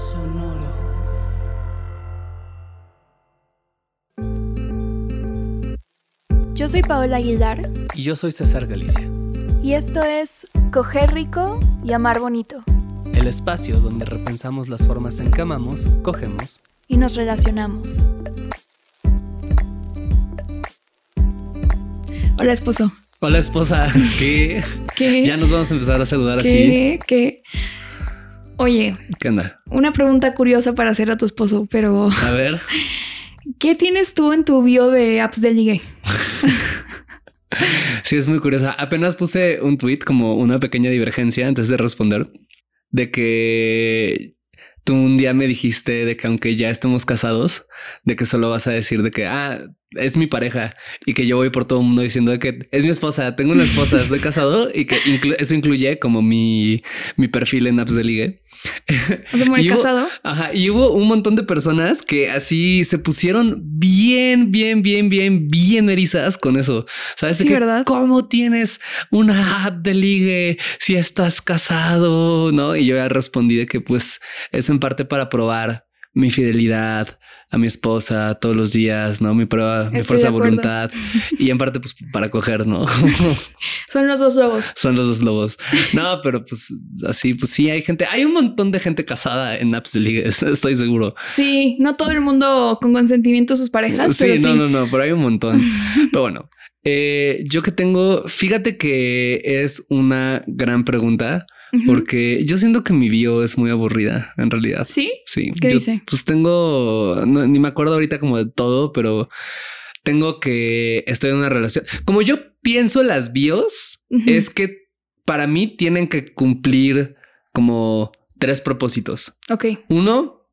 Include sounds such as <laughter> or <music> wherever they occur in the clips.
Sonoro. Yo soy Paola Aguilar Y yo soy César Galicia, y esto es Coger Rico y Amar Bonito el espacio donde repensamos las formas en que amamos, cogemos y nos relacionamos. Hola esposo. Hola esposa, <laughs> ¿qué? ¿Qué? Ya nos vamos a empezar a saludar así. ¿Qué? Oye, ¿Qué onda? una pregunta curiosa para hacer a tu esposo, pero A ver, <laughs> ¿qué tienes tú en tu bio de apps de ligue? <laughs> sí es muy curiosa. Apenas puse un tweet como una pequeña divergencia antes de responder de que tú un día me dijiste de que aunque ya estemos casados, de que solo vas a decir de que ah, es mi pareja y que yo voy por todo el mundo diciendo de que es mi esposa, tengo una esposa, estoy casado y que inclu- eso incluye como mi, mi perfil en apps de ligue. O sea, hubo- casado. Ajá, y hubo un montón de personas que así se pusieron bien, bien, bien, bien, bien erizas con eso. ¿Sabes? Sí, que, ¿verdad? ¿Cómo tienes una app de ligue si estás casado? No, y yo ya respondí de que pues es en parte para probar mi fidelidad a mi esposa todos los días, no mi prueba, mi fuerza de voluntad y en parte pues para coger, no <laughs> Son los dos lobos. son los dos lobos. No, pero pues así, pues sí, hay gente, hay un montón de gente casada en apps de <laughs> estoy seguro. Sí, no todo el mundo con consentimiento de sus parejas, Sí, pero sí. no, no, no, pero hay un montón. <laughs> pero bueno, eh, yo que tengo, fíjate que es una gran pregunta Porque yo siento que mi bio es muy aburrida en realidad. Sí. Sí. ¿Qué yo, dice? Pues tengo, no, ni me acuerdo ahorita como de todo, pero tengo que estoy en una relación. Como yo pienso las bios, es que para mí tienen que cumplir como tres propósitos. Ok. Uno,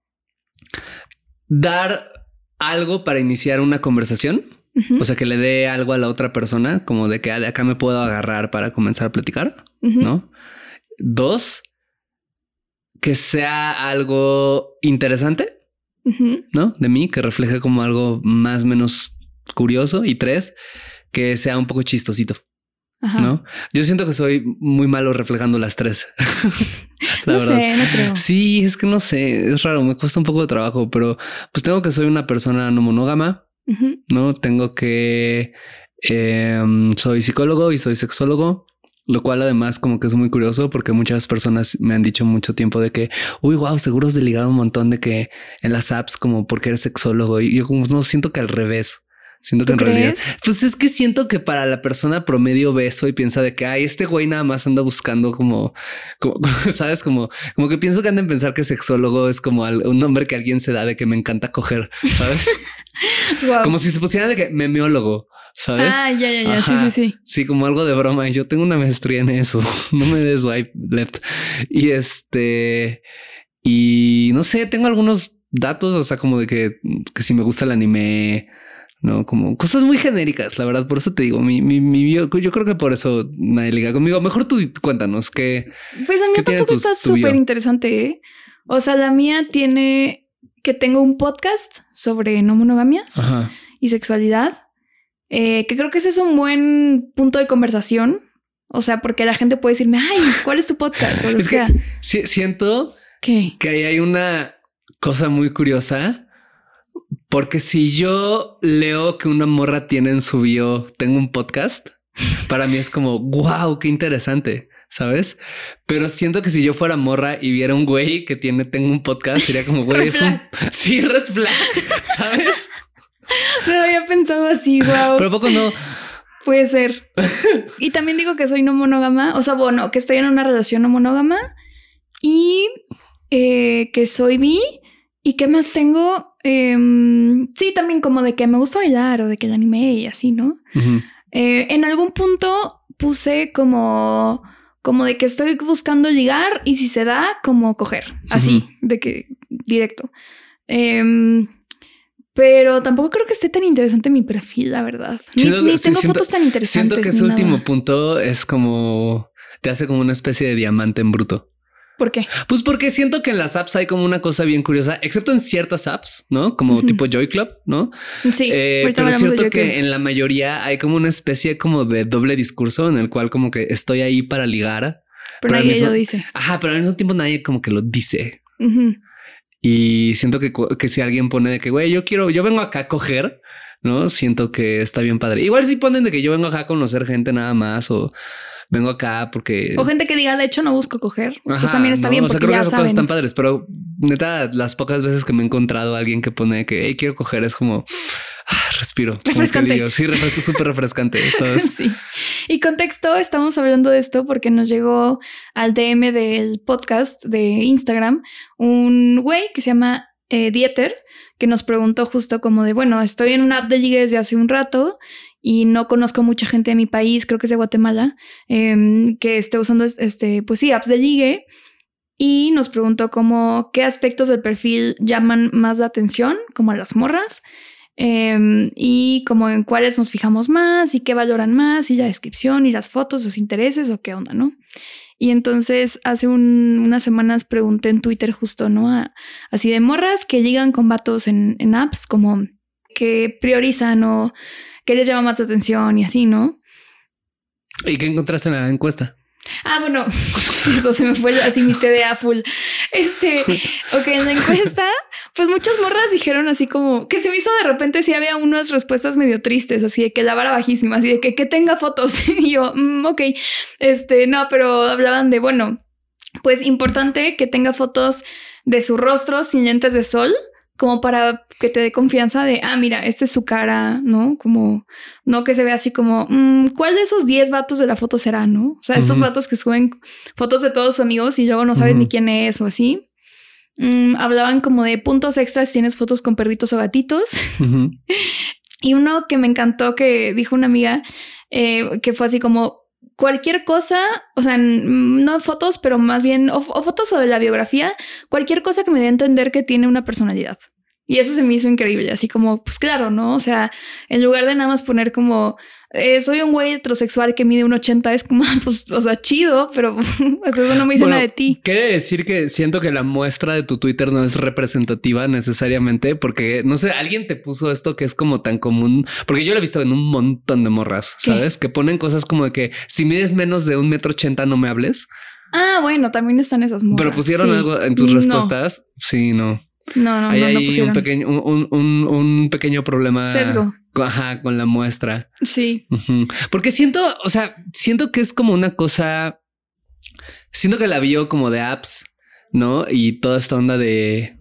dar algo para iniciar una conversación. O sea, que le dé algo a la otra persona, como de que ah, de acá me puedo agarrar para comenzar a platicar. ¿no? Dos, que sea algo interesante. ¿no? De mí, que refleje como algo más o menos curioso. Y tres, que sea un poco chistosito, Ajá. ¿no? Yo siento que soy muy malo reflejando las tres. <laughs> La No verdad. sé, no creo. Sí, es que no sé, es raro, me cuesta un poco de trabajo, pero pues tengo que soy una persona no monógama. ¿no? Tengo que em, soy psicólogo y soy sexólogo, lo cual además como que es muy curioso porque muchas personas me han dicho mucho tiempo de que, uy, wow, seguro has delegado un montón de que en las apps como porque eres sexólogo y yo como no siento que al revés. Siento que ¿Tú en realidad, pues es que siento que para la persona promedio ve eso y piensa de que ay, este güey nada más anda buscando como, como <laughs> sabes, como, como que pienso que andan a pensar que sexólogo es como un nombre que alguien se da de que me encanta coger, sabes? <laughs> Como si se pusiera de que memeólogo, ¿sabes? Ah, ya, ya, ya. Sí, Ajá. sí, sí. Sí, como algo de broma. Yo tengo una maestría en eso. <laughs> no me des swipe left. Y este, y no sé, tengo algunos datos, o sea, como de que, que si me gusta el anime, no como cosas muy genéricas, la verdad. Por eso te digo, mi, mi, mi bio- yo creo que por eso nadie liga conmigo. Mejor tú cuéntanos que Pues a mí ¿Qué tampoco está súper interesante. ¿eh? O sea, la mía tiene que tengo un podcast sobre no monogamias ajá. y sexualidad, eh, que creo que ese es un buen punto de conversación. O sea, porque la gente puede decirme, ay, ¿cuál es tu podcast? O lo <laughs> Es que que sea. siento ¿Qué? que ahí hay una cosa muy curiosa. Porque si yo leo que una morra tiene en su bio, tengo un podcast, para mí es como, wow, qué interesante, ¿sabes? Pero siento que si yo fuera morra y viera un güey que tiene, tengo un podcast, sería como, güey, es un... <laughs> <laughs> Sí, red flag, ¿sabes? No lo había pensado así, wow. Pero ¿a poco no. Puede ser. y también digo que soy no monógama. O sea, bueno, que estoy en una relación no monógama y eh, que soy bi. ¿Y qué más tengo? Em, sí, también como de que me gusta bailar o de que el anime y así, ¿no? Eh, en algún punto puse como como de que estoy buscando ligar y si se da, como coger, así, de que directo. Em, pero tampoco creo que esté tan interesante mi perfil, la verdad. Ni, Siento- ni sí, tengo siento- fotos tan interesantes. Siento que ni ese último nada. punto es como te hace como una especie de diamante en bruto. ¿Por qué? Pues porque siento que en las apps hay como una cosa bien curiosa, excepto en ciertas apps, ¿no? Como tipo Joy Club, ¿no? Sí, Eh, pero yo que en la mayoría hay como una especie como de doble discurso en el cual como que estoy ahí para ligar. pero al nadie mismo- lo dice. Ajá, pero al mismo tiempo nadie como que lo dice. Y siento que, que si alguien pone de que, güey, yo quiero, yo vengo acá a coger, ¿no? Siento que está bien padre. Igual si ponen de que yo vengo acá a conocer gente nada más o vengo acá porque... O gente que diga, de hecho, no busco coger. Ajá, pues también está ¿no? bien O sea, porque creo que ya esas cosas saben. están padres, pero neta, las pocas veces que me he encontrado a alguien que pone de que, hey, quiero coger, es como, que Refrescante. digo, Sí, refresco, súper refrescante, <laughs> ¿sabes? Sí. Y contexto, estamos hablando de esto porque nos llegó al DM del podcast de Instagram un güey que se llama eh, Dieter, que nos preguntó justo como de, bueno, estoy en una app de ligue desde hace un rato y no conozco mucha gente de mi país, creo que es de Guatemala, em, que esté usando este, pues sí, apps de ligue. Y nos preguntó como qué aspectos del perfil llaman más la atención, como a las morras, Em, y como en cuáles nos fijamos más y qué valoran más y la descripción y las fotos, los intereses o qué onda, ¿no? Y entonces hace un- unas semanas pregunté en Twitter justo, ¿no? A- así de morras que llegan con vatos en, apps como que priorizan o que les llama más atención y así, ¿no? ¿Y qué encontraste en la encuesta? Ah, bueno, <laughs> entonces me fue así mi TDA full. Este, <laughs> ok, en la encuesta, pues muchas morras dijeron así como que se me hizo de repente si había unas respuestas medio tristes, así de que la vara bajísima, así de que, que tenga fotos. <laughs> Y yo, mm, ok, este, no, pero hablaban de, bueno, pues importante que tenga fotos de su rostro sin lentes de sol, como para que te dé confianza de, ah, mira, esta es su cara, ¿no? Como, no que se vea así como, mm, ¿cuál de esos 10 vatos de la foto será, no? O sea, estos Ujú. vatos que suben fotos de todos sus amigos y luego no sabes ni quién es o así. Mm, hablaban como de puntos extras si tienes fotos con perritos o gatitos. <laughs> Y uno que me encantó que dijo una amiga eh, que fue así como cualquier cosa, o sea, no fotos, pero más bien o fotos o de la biografía, cualquier cosa que me dé a entender que tiene una personalidad. Y eso se me hizo increíble, así como, pues claro, ¿no? O sea, en lugar de nada más poner como, eh, soy un güey heterosexual que mide un 80, es como, <laughs> pues, o sea, chido, pero <laughs> eso no me dice Bueno, nada de ti. Quiere decir que siento que la muestra de tu Twitter no es representativa necesariamente porque no sé, alguien te puso esto que es como tan común, porque yo lo he visto en un montón de morras, ¿Qué? sabes? Que ponen cosas como de que si mides menos de un metro ochenta no me hables, Ah, bueno, también están esas morras. pero pusieron sí. algo en tus No. respuestas. Sí, no. No, no, Ahí no, no hay pusieron. un pequeño, un, un- pequeño problema. Sesgo. Ajá, con la muestra. Sí. Porque siento, o sea, siento que es como una cosa. Siento que la vio como de apps, ¿no? Y toda esta onda de.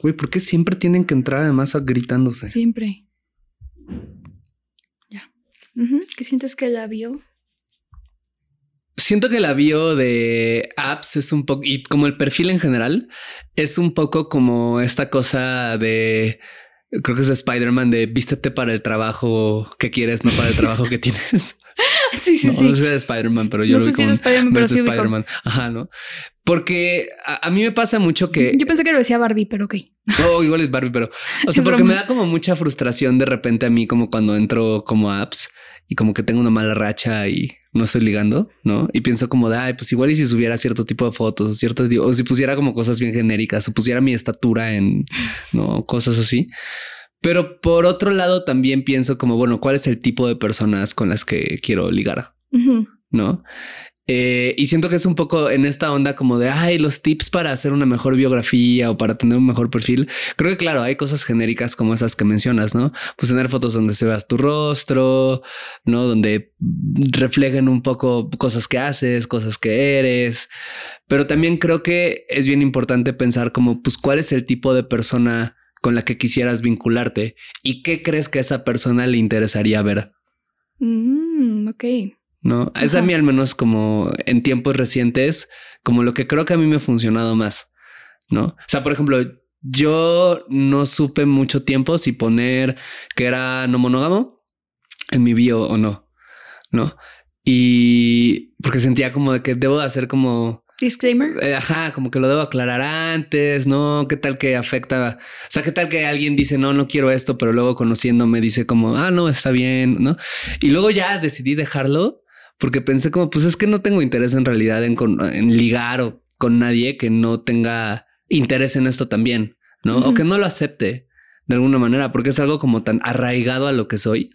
Güey, ¿por qué siempre tienen que entrar además gritándose? Siempre. Ya. ¿Qué sientes que la vio? Siento que la bio de apps es un poco, y como el perfil en general, es un poco como esta cosa de, creo que es de Spider-Man, de vístete para el trabajo que quieres, no para el trabajo que tienes. <laughs> Sí, sí, no, sí. no sé de Spider-Man, pero yo no lo sé vi si como Spider-Man, pero sí ubico. Spider-Man. Ajá, ¿no? Porque a, a mí me pasa mucho que... Yo pensé que lo decía Barbie, pero ok. Oh, igual es Barbie, pero... O <laughs> sea, Es porque broma. me da como mucha frustración de repente a mí como cuando entro como a apps y como que tengo una mala racha y no estoy ligando, ¿no? Y pienso como de, ay, pues igual y si subiera cierto tipo de fotos o cierto... O si pusiera como cosas bien genéricas o pusiera mi estatura en, ¿no? Cosas así. Pero por otro lado también pienso como, bueno, ¿cuál es el tipo de personas con las que quiero ligar? ¿no? Eh, y siento que es un poco en esta onda como de, ay, los tips para hacer una mejor biografía o para tener un mejor perfil. Creo que claro, hay cosas genéricas como esas que mencionas, ¿no? Pues tener fotos donde se veas tu rostro, ¿no? Donde reflejen un poco cosas que haces, cosas que eres. Pero también creo que es bien importante pensar como, pues, cuál es el tipo de persona con la que quisieras vincularte y qué crees que a esa persona le interesaría ver. Mm, ok. ¿No? Es a mí al menos como en tiempos recientes, como lo que creo que a mí me ha funcionado más, ¿no? O sea, por ejemplo, yo no supe mucho tiempo si poner que era no monógamo en mi bio o no, ¿no? Y porque sentía como de que debo de hacer como Disclaimer. eh, Ajá, como que lo debo aclarar antes, ¿no? ¿Qué tal que afecta? O sea, ¿qué tal que alguien dice, no, no quiero esto, pero luego conociéndome dice como, ah, no, está bien, ¿no? Y luego ya decidí dejarlo porque pensé como, pues es que no tengo interés en realidad en, con- en ligar o con nadie que no tenga interés en esto también, ¿no? O que no lo acepte de alguna manera, porque es algo como tan arraigado a lo que soy.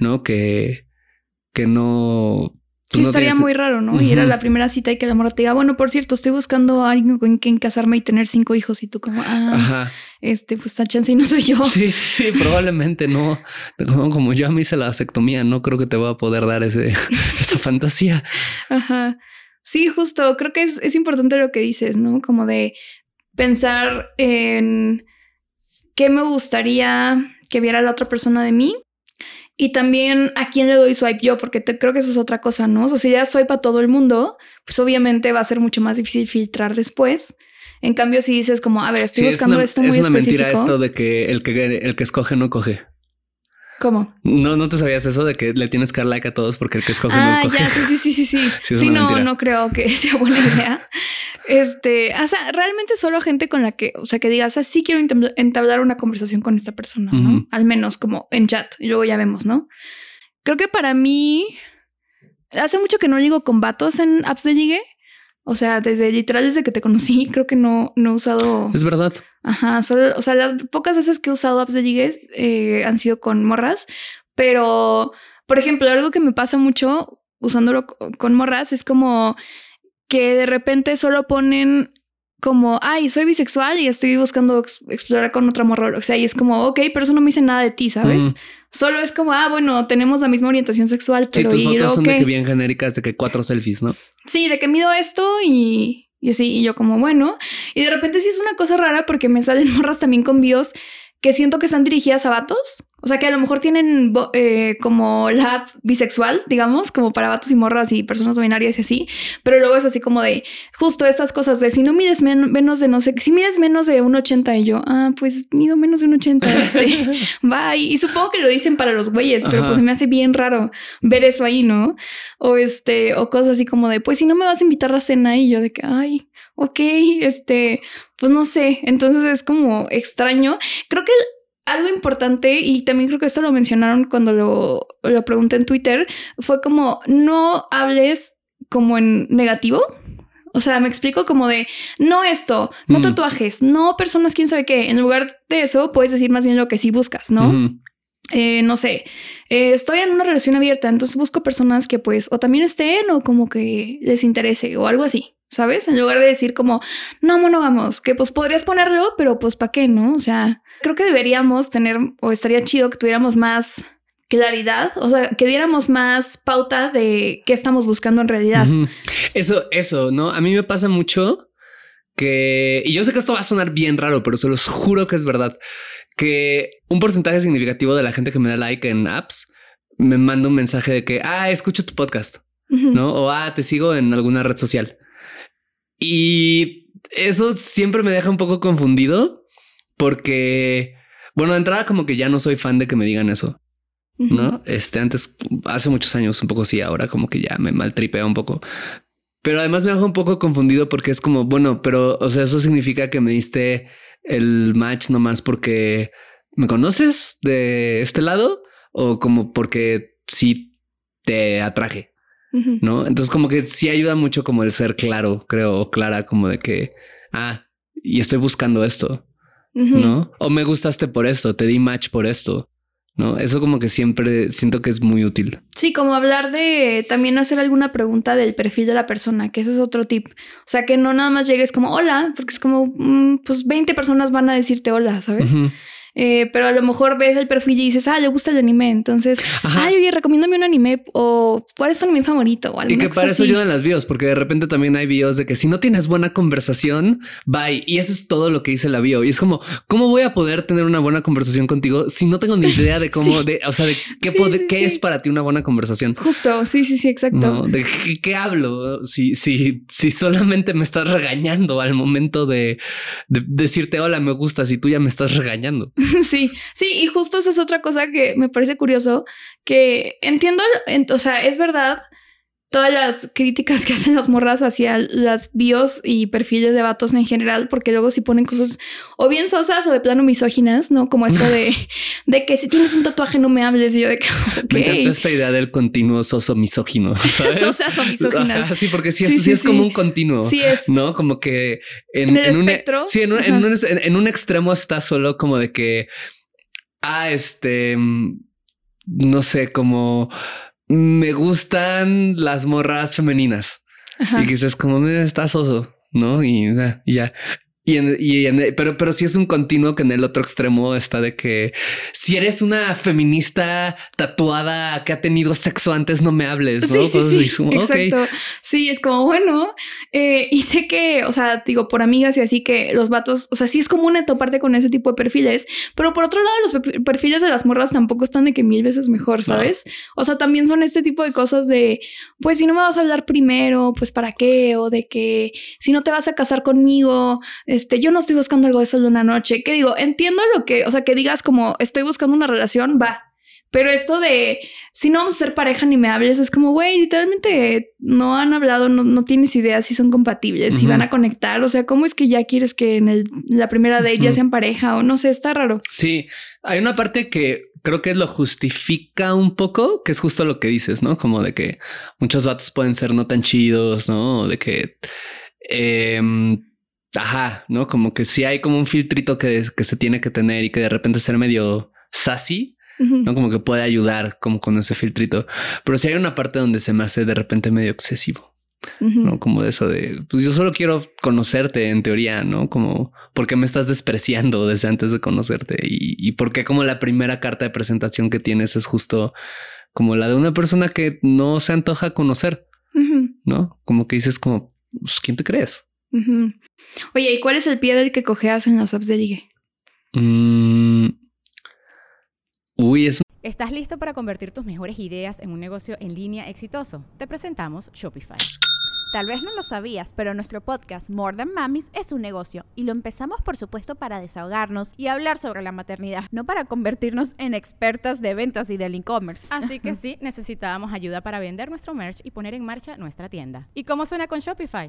¿no? Que, que no... Sí, no estaría muy raro, ¿no? Y era la primera cita y que la morra te diga, bueno, por cierto, estoy buscando a alguien con quien casarme y tener cinco hijos y tú como, ah, Ajá. este, pues esta chance y no soy yo. <laughs> Sí, sí, sí, probablemente no. Como, como yo a mí hice la vasectomía, no creo que te voy a poder dar ese, <laughs> esa fantasía. Ajá. Sí, justo. Creo que es, es importante lo que dices, ¿no? Como de pensar en qué me gustaría que viera la otra persona de mí. Y también a quién le doy swipe yo, porque te- creo que eso es otra cosa, ¿no? O sea, si das swipe a todo el mundo, pues obviamente va a ser mucho más difícil filtrar después. En cambio, si dices como, a ver, estoy Sí, es buscando una, esto es muy una específico. mentira esto de que el que el que escoge no coge. ¿Cómo? No, no te sabías eso de que le tienes que dar like a todos porque el que escoge Ah, no coge. ya, sí, sí, sí, sí, sí. <laughs> Es no, mentira. no creo que <laughs> sea buena idea. Este, o sea, realmente solo gente con la que, o sea, que digas, ah, sí quiero entabla- entablar una conversación con esta persona, ¿no? Al menos como en chat y luego ya vemos, ¿no? Creo que para mí, hace mucho que no ligo con vatos en apps de ligue. O sea, desde literal, desde que te conocí, <laughs> creo que no, no he usado. Es verdad. Ajá, solo, o sea, las pocas veces que he usado apps de ligues eh, han sido con morras, pero, por ejemplo, algo que me pasa mucho usándolo co- con morras es como que de repente solo ponen como, ay, soy bisexual y estoy buscando ex- explorar con otra morra, o sea, y es como, ok, pero eso no me dice nada de ti, ¿sabes? Mm. Solo es como, ah, bueno, tenemos la misma orientación sexual, Sí, pero tus y fotos son de que bien genéricas, de que cuatro selfies, ¿no? Sí, de que mido esto y, y así, y yo como, bueno, y de repente sí es una cosa rara porque me salen <laughs> morras también con bios que siento que están dirigidas a vatos, o sea que a lo mejor tienen eh, como la app bisexual, digamos, como para vatos y morras y personas binarias y así, pero luego es así como de justo estas cosas de si no mides men- menos de no sé, si mides menos de un 80 y yo, ah, pues mido menos de un 80, este, <laughs> bye. Y supongo que lo dicen para los güeyes, pero Ajá. pues se me hace bien raro ver eso ahí, ¿no? O este, o cosas así como de, pues si no me vas a invitar a cena y yo de que, ay, ok, este, pues no sé. Entonces es como extraño. Creo que algo importante, y también creo que esto lo mencionaron cuando lo, lo pregunté en Twitter, fue como no hables como en negativo. O sea, me explico como de no esto, no Mm. tatuajes, no personas, quién sabe qué. En lugar de eso, puedes decir más bien lo que sí buscas, ¿no? Eh, no sé, eh, estoy en una relación abierta, entonces busco personas que pues o también estén o como que les interese o algo así, ¿sabes? En lugar de decir como, no monógamos, que pues podrías ponerlo, pero pues ¿para qué, no? O sea, creo que deberíamos tener o estaría chido que tuviéramos más claridad, o sea, que diéramos más pauta de qué estamos buscando en realidad. Eso, eso, ¿no? A mí me pasa mucho que, y yo sé que esto va a sonar bien raro, pero se los juro que es verdad, que un porcentaje significativo de la gente que me da like en apps me manda un mensaje de que, ah, escucho tu podcast. ¿no? O, ah, te sigo en alguna red social. Y eso siempre me deja un poco confundido porque, bueno, de entrada como que ya no soy fan de que me digan eso. ¿no? Este antes, hace muchos años, un poco sí, ahora como que ya me maltripea un poco. Pero además me deja un poco confundido porque es como, bueno, pero, o sea, eso significa que me diste el match nomás porque me conoces de este lado o como porque sí te atraje, ¿no? Entonces como que sí ayuda mucho como el ser claro, creo, o clara, como de que, ah, y estoy buscando esto. ¿no? O me gustaste por esto, te di match por esto, ¿no? Eso como que siempre siento que es muy útil. Sí, como hablar de también hacer alguna pregunta del perfil de la persona, que ese es otro tip. O sea, que no nada más llegues como hola, porque es como, mm, pues 20 personas van a decirte hola, ¿sabes? Eh, pero a lo mejor ves el perfil y dices, ah, le gusta el anime. Entonces, Ajá. ay, oye, recomiéndame un anime o cuál es tu anime favorito o Y que para eso ayudan las bios, porque de repente también hay bios de que si no tienes buena conversación, bye. Y eso es todo lo que dice la bio. Y es como, ¿cómo voy a poder tener una buena conversación contigo si no tengo ni idea de <laughs> cómo, Sí. de, o sea, de qué, Sí, qué es para ti una buena conversación? Justo, sí, sí, sí, exacto. No, de qué, qué hablo. Si, si, si solamente me estás regañando al momento de, de decirte hola, me gustas y tú ya me estás regañando. <laughs> Sí, sí, y justo esa es otra cosa que me parece curioso, que entiendo, en- o sea, es verdad todas las críticas que hacen las morras hacia las bios y perfiles de vatos en general, porque luego si ponen cosas o bien sosas o de plano misóginas, ¿no? Como esto de, <laughs> de que si tienes un tatuaje no me hables, y yo de que, <laughs> Me encanta esta idea del continuo soso misógino. <laughs> ¿sabes? sosas o misóginas. Ajá, sí, porque sí, Sí, es, sí es como un continuo. Sí es. ¿No? Como que en, En el un, e-. Sí, en un, en un- en- en un extremo está solo como de que, ah, este, mm, no sé, como me gustan las morras femeninas Ajá. y que dices como me está soso, ¿no? Y, y ya. Y, en, y en- pero, pero sí es un continuo que en el otro extremo está de que si eres una feminista tatuada que ha tenido sexo antes, no me hables, ¿no? Sí, como, exacto. Sí, es como, bueno, eh, y sé que, o sea, digo, por amigas y así que los vatos, o sea, sí es común toparte con ese tipo de perfiles, pero por otro lado, los pe- perfiles de las morras tampoco están de que mil veces mejor, ¿sabes? O sea, también son este tipo de cosas de, pues si no me vas a hablar primero, pues para qué, o de que si no te vas a casar conmigo, este, yo no estoy buscando algo de solo una noche, que digo, entiendo lo que, o sea, que digas como estoy buscando una relación, va. Pero esto de si no vamos a ser pareja ni me hables, es como, güey, literalmente no han hablado, no, no tienes idea si son compatibles, si Ujú. van a conectar. O sea, ¿cómo es que ya quieres que en el- la primera ya Ujú. sean pareja o no sé? Está raro. Sí, hay una parte que creo que lo justifica un poco, que es justo lo que dices, ¿no? Como de que muchos vatos pueden ser no tan chidos, ¿no? De que, em, ajá, ¿no? Como que sí hay como un filtrito que, que se tiene que tener y que de repente ser medio sassy. ¿no? Como que puede ayudar como con ese filtrito. Pero sí hay una parte donde se me hace de repente medio excesivo. ¿no? Como de eso de, pues yo solo quiero conocerte en teoría, ¿no? Como, ¿por qué me estás despreciando desde antes de conocerte? Y, y por qué como la primera carta de presentación que tienes es justo como la de una persona que no se antoja conocer. ¿no? Como que dices como, pues, ¿quién te crees? Oye, ¿y cuál es el pie del que cojeas en las apps de ligue? Mm, Uy, es ¿Estás listo para convertir tus mejores ideas en un negocio en línea exitoso? Te presentamos Shopify. Tal vez no lo sabías, pero nuestro podcast More Than Mamis es un negocio y lo empezamos por supuesto para desahogarnos y hablar sobre la maternidad, no para convertirnos en expertas de ventas y del e-commerce. Así que <laughs> sí, necesitábamos ayuda para vender nuestro merch y poner en marcha nuestra tienda. ¿Y cómo suena con Shopify?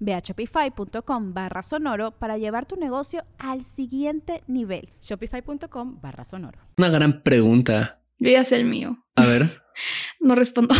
Ve a shopify.com barra sonoro para llevar tu negocio al siguiente nivel. Shopify.com barra sonoro. una gran pregunta. Yo ya sé el mío. A ver. <laughs> No respondo.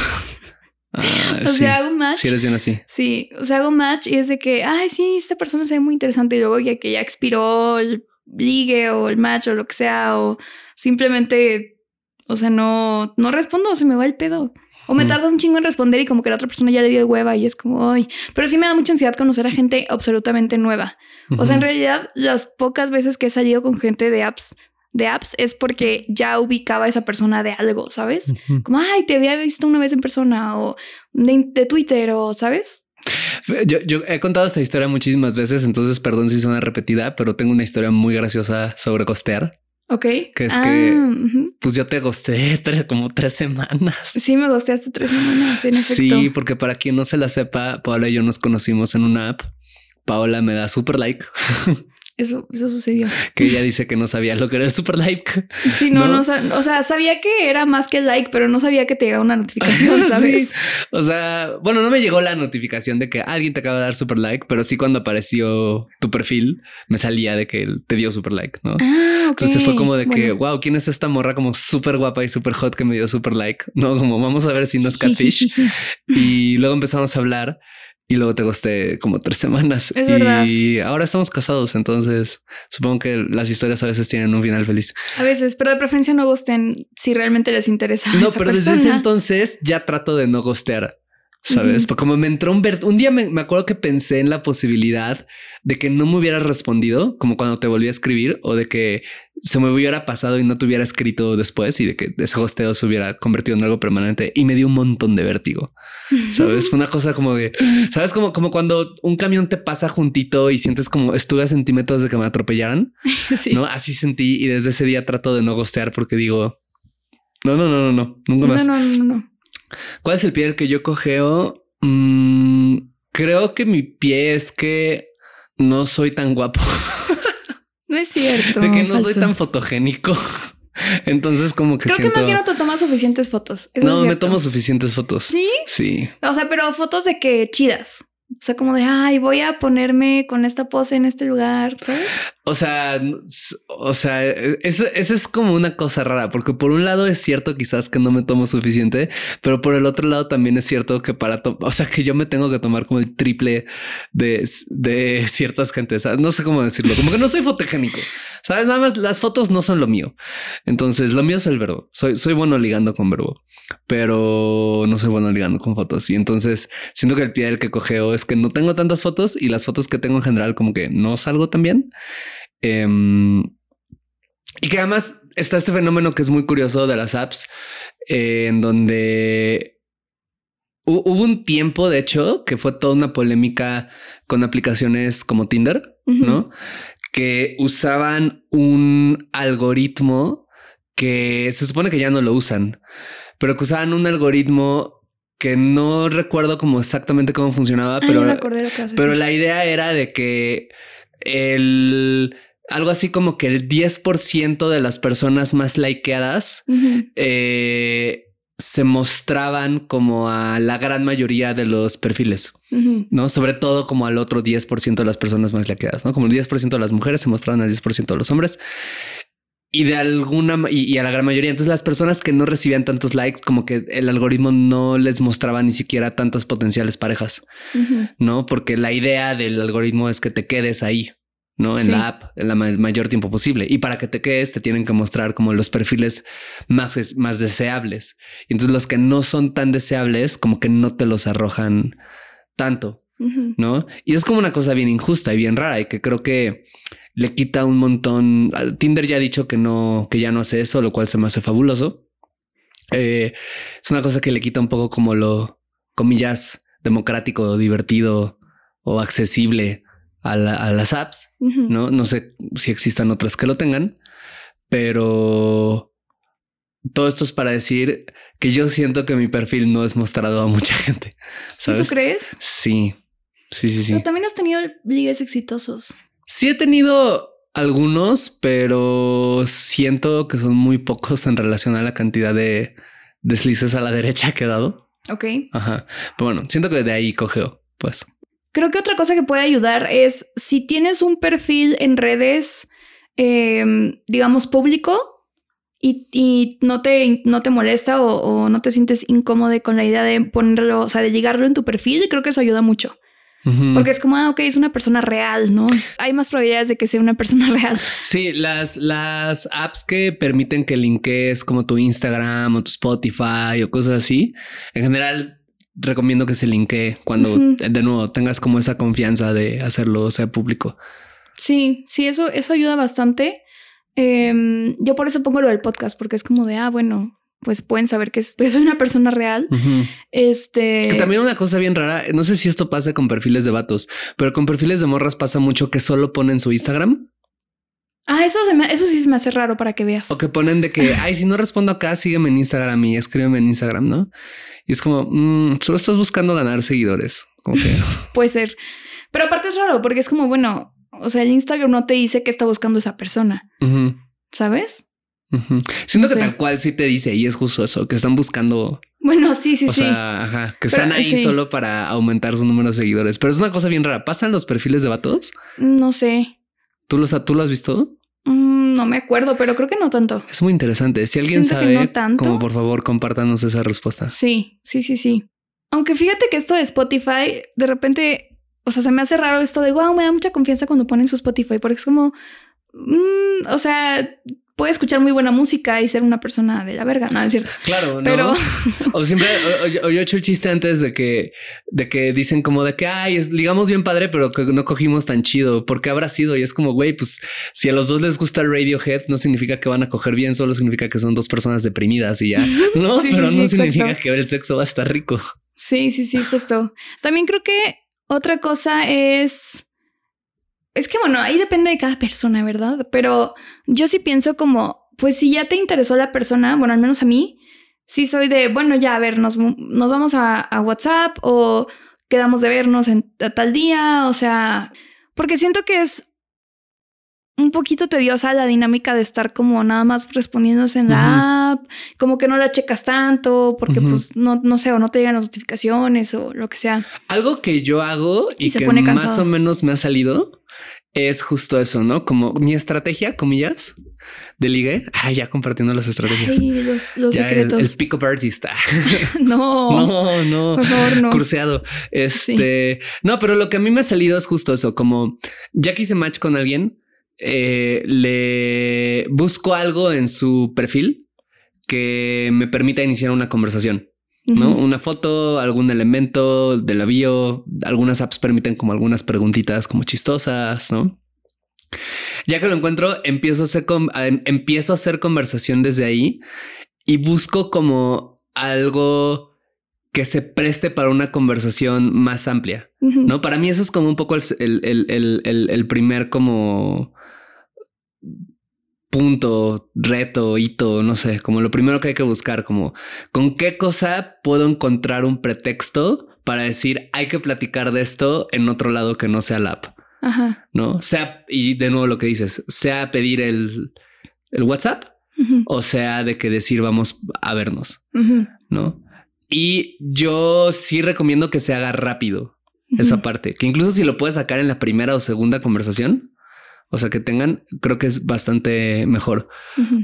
Ah, <laughs> o sí. sea, hago un match. Si eres bien así. Sí, o sea, hago match y es de que, ay, sí, esta persona se ve muy interesante y luego ya que ya expiró el ligue o el match o lo que sea, o simplemente, o sea, no, no respondo, se me va el pedo. O me Mm. tarda un chingo en responder y como que la otra persona ya le dio hueva y es como, ay, pero sí me da mucha ansiedad conocer a gente absolutamente nueva. O sea, en realidad, las pocas veces que he salido con gente de apps, de apps es porque ya ubicaba a esa persona de algo, ¿sabes? Como, ay, te había visto una vez en persona o de, de Twitter o, ¿sabes? Yo, yo he contado esta historia muchísimas veces, entonces perdón si suena repetida, pero tengo una historia muy graciosa sobre gostear. Ok. Que es Ah, que-. Pues yo te gosté <laughs> tres, como tres semanas. Sí, me gusté hasta tres semanas, en efecto. Sí, porque para quien no se la sepa, Paola y yo nos conocimos en una app. Paola me da super like, <laughs> Eso, eso sucedió. que ella dice que no sabía lo que era el super like. <laughs> Sí, no, ¿No? no, o sea, sabía que era más que like, pero no sabía que te llegaba una notificación, <laughs> ¿sabes? Sí. O sea, bueno, no me llegó la notificación de que alguien te acaba de dar super like, pero sí cuando apareció tu perfil me salía de que él te dio super like, ¿no? Ah. Entonces fue como de que, Bueno. wow, ¿quién es esta morra como súper guapa y súper hot que me dio super like? No, como vamos a ver si no es catfish. y luego empezamos a hablar y luego te gusté como tres <laughs> semanas. Es y verdad. ahora estamos casados, entonces supongo que las historias a veces tienen un final feliz. A veces, pero de preferencia no gusten si realmente les interesa. No, esa pero desde ese persona. entonces ya trato de no gostear. ¿Sabes? Como me entró un ver, un día me, me, acuerdo que pensé en la posibilidad de que no me hubieras respondido, como cuando te volví a escribir, o de que se me hubiera pasado y no te hubiera escrito después y de que ese hosteo se hubiera convertido en algo permanente y me dio un montón de vértigo. Sabes? Fue una cosa como de, sabes, como, como cuando un camión te pasa juntito y sientes como estuve a centímetros de que me atropellaran. <laughs> No, así sentí y desde ese día trato de no gostear porque digo, no, no, no, no, no, nunca más. No, no, no, no. ¿Cuál es el pie del que yo cogeo? Mm, creo que mi pie es que no soy tan guapo. <laughs> No es cierto. De que no soy tan fotogénico. <laughs> Entonces, como que Creo siento... que más bien no te tomas suficientes fotos. Eso no, me tomo suficientes fotos. ¿Sí? Sí. O sea, pero fotos de que chidas. O sea, como de, ay, voy a ponerme con esta pose en este lugar, ¿sabes? O sea, o sea, eso, es como una cosa rara, porque por un lado es cierto quizás que no me tomo suficiente, pero por el otro lado también es cierto que para, o sea, que yo me tengo que tomar como el triple de, de ciertas gentes. No sé cómo decirlo, como que no soy fotogénico, sabes? Nada más las fotos no son lo mío. Entonces, lo mío es el verbo. Soy, soy bueno ligando con verbo, pero no soy bueno ligando con fotos. Y entonces siento que el pie del que cogeo es que no tengo tantas fotos y las fotos que tengo en general como que no salgo tan bien. Em, y que además está este fenómeno que es muy curioso de las apps, eh, en donde hu- hubo un tiempo, de hecho, que fue toda una polémica con aplicaciones como Tinder. ¿no? Que usaban un algoritmo que se supone que ya no lo usan, pero que usaban un algoritmo que no recuerdo como exactamente cómo funcionaba, Ay, pero la idea era de que el algo así como que el 10% de las personas más likeadas eh, se mostraban como a la gran mayoría de los perfiles. ¿no? Sobre todo como al otro 10% de las personas más likeadas, ¿no? Como el 10% de las mujeres se mostraban al 10% de los hombres. Y de alguna y, y a la gran mayoría. Entonces, las personas que no recibían tantos likes, como que el algoritmo no les mostraba ni siquiera tantas potenciales parejas. ¿no? Porque la idea del algoritmo es que te quedes ahí, ¿no? En Sí. la app, en la ma- mayor tiempo posible. Y para que te quedes, te tienen que mostrar como los perfiles más, más deseables. Y entonces los que no son tan deseables, como que no te los arrojan tanto. ¿no? Y es como una cosa bien injusta y bien rara y que creo que le quita un montón. Tinder ya ha dicho que no, que ya no hace eso, lo cual se me hace fabuloso. Eh, es una cosa que le quita un poco como lo, comillas, democrático, divertido o accesible a, la- a las apps. No, no sé si existan otras que lo tengan, pero todo esto es para decir que yo siento que mi perfil no es mostrado a mucha <laughs> gente. ¿Sí tú ¿Sabes? crees? Sí, sí, sí, sí. Pero también has tenido ligues exitosos. Sí he tenido algunos, pero siento que son muy pocos en relación a la cantidad de deslices a la derecha que he dado. Ok. Ajá. Pero bueno, siento que de ahí cogeo, pues. Creo que otra cosa que puede ayudar es si tienes un perfil en redes, eh, digamos, público y, y no, te, no te molesta o, o no te sientes incómodo con la idea de ponerlo, o sea, de ligarlo en tu perfil, creo que eso ayuda mucho. Porque es como, ah, ok, es una persona real, ¿no? Hay más probabilidades de que sea una persona <laughs> real. Sí, las, las apps que permiten que linkees como tu Instagram o tu Spotify o cosas así, en general recomiendo que se linkee cuando de nuevo tengas como esa confianza de hacerlo o sea público. Sí, sí, eso, eso ayuda bastante. Em, yo por eso pongo lo del podcast, porque es como de, ah, bueno, pues pueden saber que, es, que <laughs> soy una persona real. Este. Que también una cosa bien rara, no sé si esto pasa con perfiles de vatos, pero con perfiles de morras pasa mucho que solo ponen su Instagram Ah, eso, se me- eso sí se me hace raro para que veas. o que ponen de que, ay, si no respondo acá, sígueme en Instagram y escríbeme en Instagram, ¿no? Y es como, mm, solo estás buscando ganar seguidores. Como que <laughs> Puede ser. Pero aparte es raro porque es como, bueno, o sea, el Instagram no te dice qué está buscando esa persona, ¿sabes? ujú. siento No que sé. tal cual sí te dice y es justo eso, que están buscando, Bueno, sí, sí, o sí. sea, ajá, que Pero, están ahí sí. solo para aumentar su número de seguidores. Pero es una cosa bien rara. ¿Pasan los perfiles de vatos? No sé. ¿Tú, los, ¿Tú lo has visto? Mm, no me acuerdo, pero creo que no tanto. Es muy interesante. Si alguien Siento sabe, no tanto. como por favor, compártanos esa respuesta. Sí, sí, sí, sí. Aunque fíjate que esto de Spotify, de repente, o sea, se me hace raro esto de, wow, me da mucha confianza cuando ponen su Spotify, porque es como, mm, o sea, puede escuchar muy buena música y ser una persona de la verga, no es cierto. Claro, ¿no? Pero o siempre o, yo he hecho el chiste antes de que de que dicen como de que ay, ligamos bien padre, pero que no cogimos tan chido. ¿Por qué habrá sido? Y es como güey, pues si a los dos les gusta el Radiohead, no significa que van a coger bien, solo significa que son dos personas deprimidas y ya, no, pero no significa que el sexo va a estar rico. Sí, sí, sí, justo. También creo que otra cosa es es que bueno, ahí depende de cada persona, ¿verdad? Pero yo sí pienso como, pues si ya te interesó la persona, bueno, al menos a mí, sí soy de, bueno, ya, a ver, nos, nos vamos a, WhatsApp o quedamos de vernos en tal día, o sea, porque siento que es un poquito tediosa la dinámica de estar como nada más respondiéndose en la app, como que no la checas tanto, porque pues no, no sé, o no te llegan las notificaciones o lo que sea. Algo que yo hago y, que más o menos me ha salido es justo eso, ¿no? Como mi estrategia, comillas, de ligue. Ya compartiendo las estrategias. Ay, los, los secretos. El, el pick-up artista. <laughs> no. no, no. Por favor, no. Curseado. Este. No, pero lo que a mí me ha salido es justo eso. Como ya que hice match con alguien, eh, le busco algo en su perfil que me permita iniciar una conversación. ¿No? Una foto, algún elemento de la bio. Algunas apps permiten como algunas preguntitas como chistosas, ¿no? Ya que lo encuentro, empiezo a hacer, em, empiezo a hacer conversación desde ahí y busco como algo que se preste para una conversación más amplia, ¿no? Para mí eso es como un poco el primer como punto, reto, hito, no sé, como lo primero que hay que buscar, como con qué cosa puedo encontrar un pretexto para decir hay que platicar de esto en otro lado que no sea la app. Ajá. No sea, y de nuevo lo que dices, sea pedir el, el WhatsApp o sea de que decir vamos a vernos, no? Y yo sí recomiendo que se haga rápido esa parte, que incluso si lo puedes sacar en la primera o segunda conversación, o sea, que tengan, creo que es bastante mejor,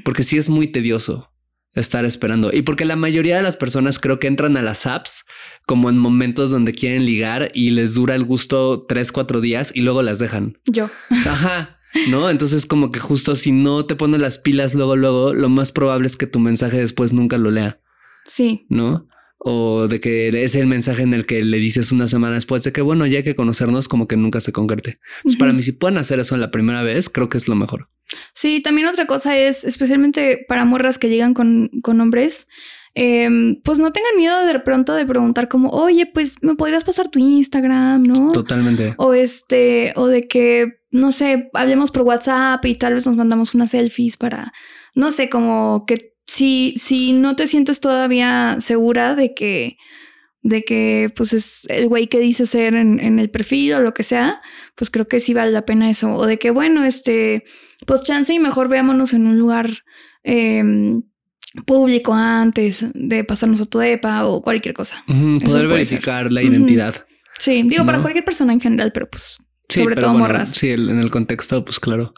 porque sí es muy tedioso estar esperando. Y porque la mayoría de las personas creo que entran a las apps como en momentos donde quieren ligar y les dura el gusto tres, cuatro días y luego las dejan. Yo. Ajá. ¿No? Entonces como que justo si no te pones las pilas luego, luego, lo más probable es que tu mensaje después nunca lo lea. Sí. ¿No? O de que es el mensaje en el que le dices una semana después de que bueno, ya hay que conocernos, como que nunca se concrete. Para mí, si pueden hacer eso en la primera vez, creo que es lo mejor. Sí, también otra cosa es, especialmente para morras que llegan con, con hombres, em, pues no tengan miedo de pronto de preguntar como, oye, pues me podrías pasar tu Instagram, ¿no? Totalmente. O este, o de que, no sé, hablemos por WhatsApp y tal vez nos mandamos unas selfies para, no sé, como que si, si no te sientes todavía segura de que, de que pues es el güey que dice ser en, el perfil o lo que sea, pues creo que sí vale la pena eso. O de que, bueno, este, pues chance y mejor veámonos en un lugar em, público antes de pasarnos a tu EPA o cualquier cosa. poder verificar la identidad. Sí, digo para cualquier persona en general, pero pues sobre todo morras. Sí, en el contexto, pues claro,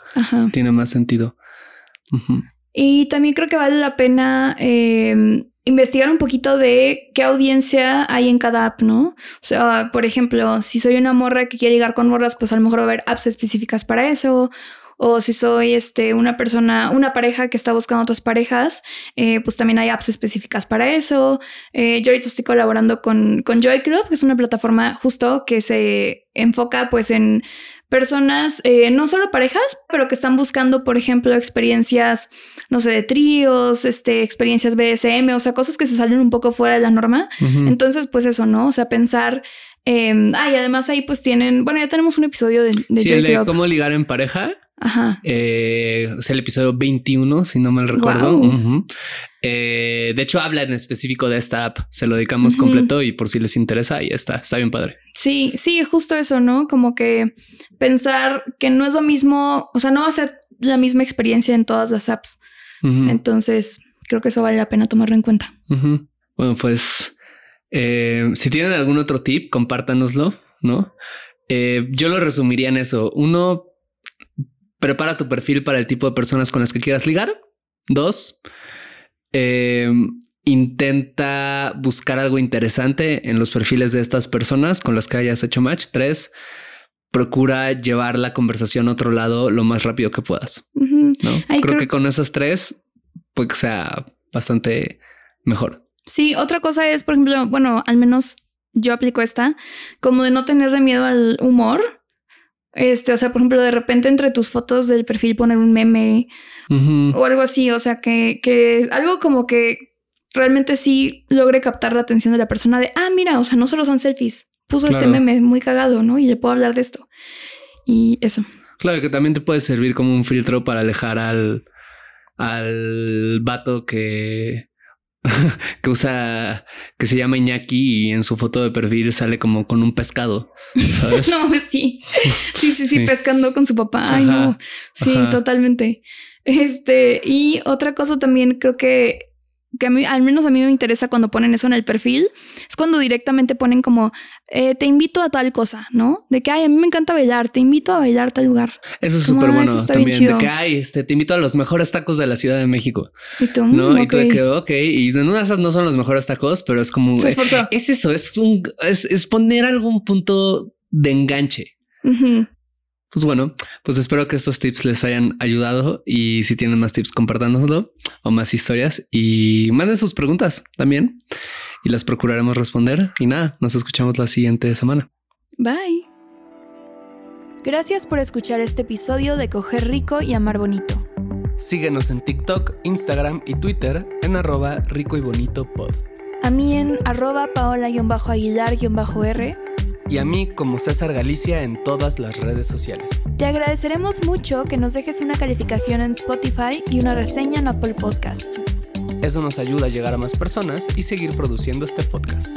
tiene más sentido. Y también creo que vale la pena em, investigar un poquito de qué audiencia hay en cada app, ¿no? O sea, por ejemplo, si soy una morra que quiere llegar con morras, pues a lo mejor va a haber apps específicas para eso. O si soy este, una persona, una pareja que está buscando otras parejas, eh, pues también hay apps específicas para eso. Eh, yo ahorita estoy colaborando con, con Joy Club, que es una plataforma justo que se enfoca pues en personas, eh, no solo parejas, pero que están buscando, por ejemplo, experiencias, no sé, de tríos, este, experiencias BSM, o sea, cosas que se salen un poco fuera de la norma. Entonces, pues eso, ¿no? O sea, pensar... Eh, ah, y además ahí pues tienen, bueno, ya tenemos un episodio de, de, sí, de cómo ligar en pareja. Ajá. Eh, es el episodio 21, si no mal recuerdo. Eh, de hecho, habla en específico de esta app. Se lo dedicamos completo y por si les interesa, ahí está. Está bien padre. Sí, sí, justo eso, ¿no? Como que pensar que no es lo mismo, o sea, no va a ser la misma experiencia en todas las apps. Entonces, creo que eso vale la pena tomarlo en cuenta. Bueno, pues eh, si tienen algún otro tip, compártanoslo, ¿no? yo lo resumiría en eso. Uno, prepara tu perfil para el tipo de personas con las que quieras ligar. Dos, eh, intenta buscar algo interesante en los perfiles de estas personas con las que hayas hecho match. Tres, procura llevar la conversación a otro lado lo más rápido que puedas. ¿no? creo, que con esas tres, pues sea bastante mejor. Sí, otra cosa es, por ejemplo, bueno, al menos yo aplico esta, como de no tenerle miedo al humor. Este, o sea, por ejemplo, de repente entre tus fotos del perfil poner un meme o algo así, o sea, que, que algo como que realmente sí logre captar la atención de la persona de, ah, mira, o sea, no solo son selfies, puso este meme muy cagado, ¿no? Y le puedo hablar de esto. Y eso. Claro, que también te puede servir como un filtro para alejar al, al vato que, <laughs> que usa, que se llama Iñaki y en su foto de perfil sale como con un pescado. ¿sabes? <laughs> no, sí. sí. Sí, sí, pescando con su papá. Ay, no. Sí, totalmente. Este, y otra cosa también creo que que a mí, al menos a mí me interesa cuando ponen eso en el perfil, es cuando directamente ponen como, eh, te invito a tal cosa, ¿no? De que, ay, a mí me encanta bailar, te invito a bailar a tal lugar. Eso es súper bueno también, de que, ay, este, te invito a los mejores tacos de la Ciudad de México. Y tú, ¿no? Y tú de que, ok, y en una de esas no son los mejores tacos, pero es como, eh, es eso, es un, es, poner algún punto de enganche. Pues bueno, pues espero que estos tips les hayan ayudado y si tienen más tips, compártanoslo o más historias y manden sus preguntas también y las procuraremos responder. Y nada, nos escuchamos la siguiente semana. Bye. Gracias por escuchar este episodio de Coger Rico y Amar Bonito. Síguenos en TikTok, Instagram y Twitter en arroba rico y bonito pod. A mí en arroba paola-aguilar-r y a mí como César Galicia en todas las redes sociales. Te agradeceremos mucho que nos dejes una calificación en Spotify y una reseña en Apple Podcasts. Eso nos ayuda a llegar a más personas y seguir produciendo este podcast.